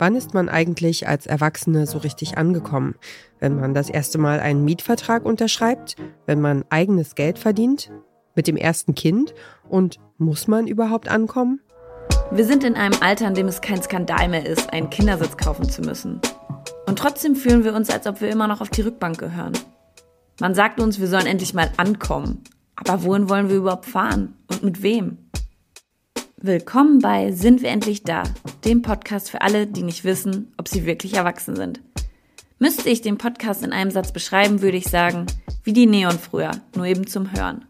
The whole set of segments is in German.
Wann ist man eigentlich als Erwachsene so richtig angekommen? Wenn man das erste Mal einen Mietvertrag unterschreibt? Wenn man eigenes Geld verdient? Mit dem ersten Kind? Und muss man überhaupt ankommen? Wir sind in einem Alter, in dem es kein Skandal mehr ist, einen Kindersitz kaufen zu müssen. Und trotzdem fühlen wir uns, als ob wir immer noch auf die Rückbank gehören. Man sagt uns, wir sollen endlich mal ankommen. Aber wohin wollen wir überhaupt fahren? Und mit wem? Willkommen bei Sind wir endlich da? Dem Podcast für alle, die nicht wissen, ob sie wirklich erwachsen sind. Müsste ich den Podcast in einem Satz beschreiben, würde ich sagen, wie die Neon früher, nur eben zum Hören.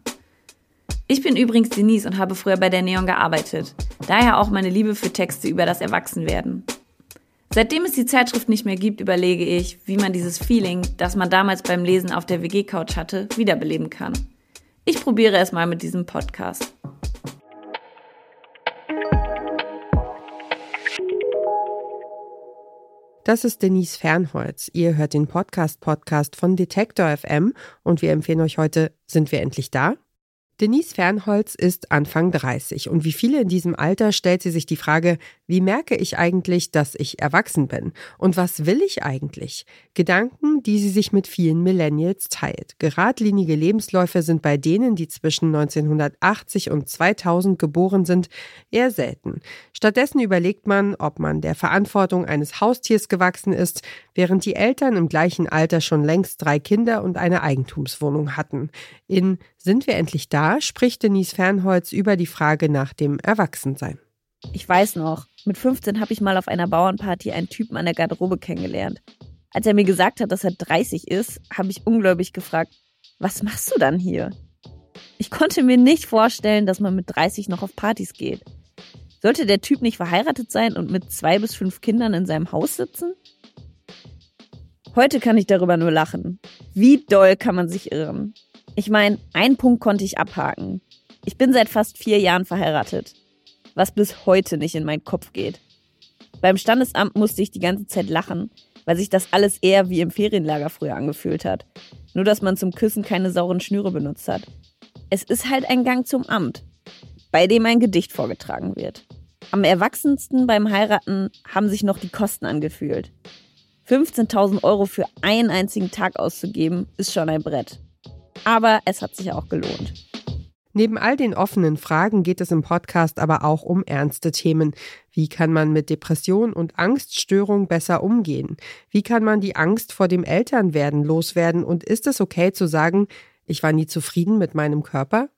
Ich bin übrigens Denise und habe früher bei der Neon gearbeitet. Daher auch meine Liebe für Texte über das Erwachsenwerden. Seitdem es die Zeitschrift nicht mehr gibt, überlege ich, wie man dieses Feeling, das man damals beim Lesen auf der WG-Couch hatte, wiederbeleben kann. Ich probiere es mal mit diesem Podcast. Das ist Denise Fernholz. Ihr hört den Podcast-Podcast von Detektor FM und wir empfehlen euch heute Sind wir endlich da? Denise Fernholz ist Anfang 30 und wie viele in diesem Alter stellt sie sich die Frage, wie merke ich eigentlich, dass ich erwachsen bin? Und was will ich eigentlich? Gedanken, die sie sich mit vielen Millennials teilt. Geradlinige Lebensläufe sind bei denen, die zwischen 1980 und 2000 geboren sind, eher selten. Stattdessen überlegt man, ob man der Verantwortung eines Haustiers gewachsen ist, während die Eltern im gleichen Alter schon längst drei Kinder und eine Eigentumswohnung hatten. In Sind wir endlich da? Spricht Denise Fernholz über die Frage nach dem Erwachsensein. Ich weiß noch, mit 15 habe ich mal auf einer Bauernparty einen Typen an der Garderobe kennengelernt. Als er mir gesagt hat, dass er 30 ist, habe ich ungläubig gefragt, was machst du dann hier? Ich konnte mir nicht vorstellen, dass man mit 30 noch auf Partys geht. Sollte der Typ nicht verheiratet sein und mit zwei bis fünf Kindern in seinem Haus sitzen? Heute kann ich darüber nur lachen. Wie doll kann man sich irren? Ich meine, einen Punkt konnte ich abhaken. Ich bin seit fast vier Jahren verheiratet. Was bis heute nicht in meinen Kopf geht. Beim Standesamt musste ich die ganze Zeit lachen, weil sich das alles eher wie im Ferienlager früher angefühlt hat. Nur, dass man zum Küssen keine sauren Schnüre benutzt hat. Es ist halt ein Gang zum Amt, bei dem ein Gedicht vorgetragen wird. Am erwachsensten beim Heiraten haben sich noch die Kosten angefühlt. 15.000 Euro für einen einzigen Tag auszugeben, ist schon ein Brett. Aber es hat sich auch gelohnt. Neben all den offenen Fragen geht es im Podcast aber auch um ernste Themen. Wie kann man mit Depression und Angststörung besser umgehen? Wie kann man die Angst vor dem Elternwerden loswerden? Und ist es okay zu sagen, ich war nie zufrieden mit meinem Körper?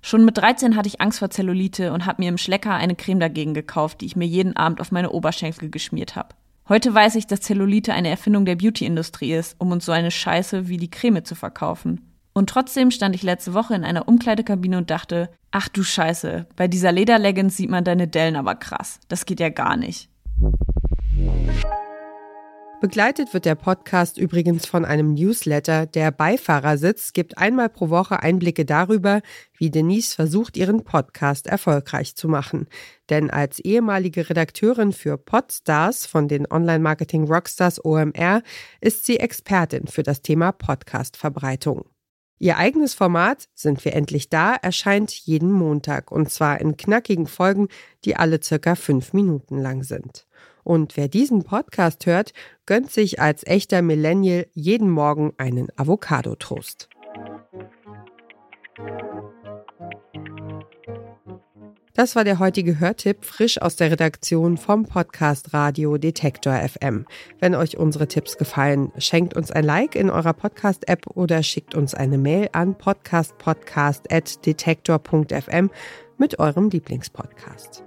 Schon mit 13 hatte ich Angst vor Zellulite und habe mir im Schlecker eine Creme dagegen gekauft, die ich mir jeden Abend auf meine Oberschenkel geschmiert habe. Heute weiß ich, dass Zellulite eine Erfindung der Beauty-Industrie ist, um uns so eine Scheiße wie die Creme zu verkaufen. Und trotzdem stand ich letzte Woche in einer Umkleidekabine und dachte, ach du Scheiße, bei dieser Lederleggings sieht man deine Dellen aber krass. Das geht ja gar nicht. Begleitet wird der Podcast übrigens von einem Newsletter. Der Beifahrersitz gibt einmal pro Woche Einblicke darüber, wie Denise versucht, ihren Podcast erfolgreich zu machen. Denn als ehemalige Redakteurin für Podstars von den Online-Marketing Rockstars OMR ist sie Expertin für das Thema Podcast-Verbreitung. Ihr eigenes Format Sind wir endlich da erscheint jeden Montag und zwar in knackigen Folgen, die alle circa fünf Minuten lang sind. Und wer diesen Podcast hört, gönnt sich als echter Millennial jeden Morgen einen Avocado-Toast. Das war der heutige Hörtipp, frisch aus der Redaktion vom Podcast Radio Detektor FM. Wenn euch unsere Tipps gefallen, schenkt uns ein Like in eurer Podcast-App oder schickt uns eine Mail an podcastpodcast.detektor.fm mit eurem Lieblingspodcast.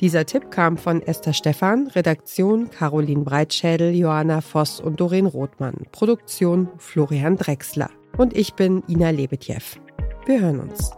Dieser Tipp kam von Esther Stephan, Redaktion Caroline Breitschädel, Johanna Voss und Doreen Rothmann, Produktion Florian Drexler. Und ich bin Ina Lebetjew. Wir hören uns.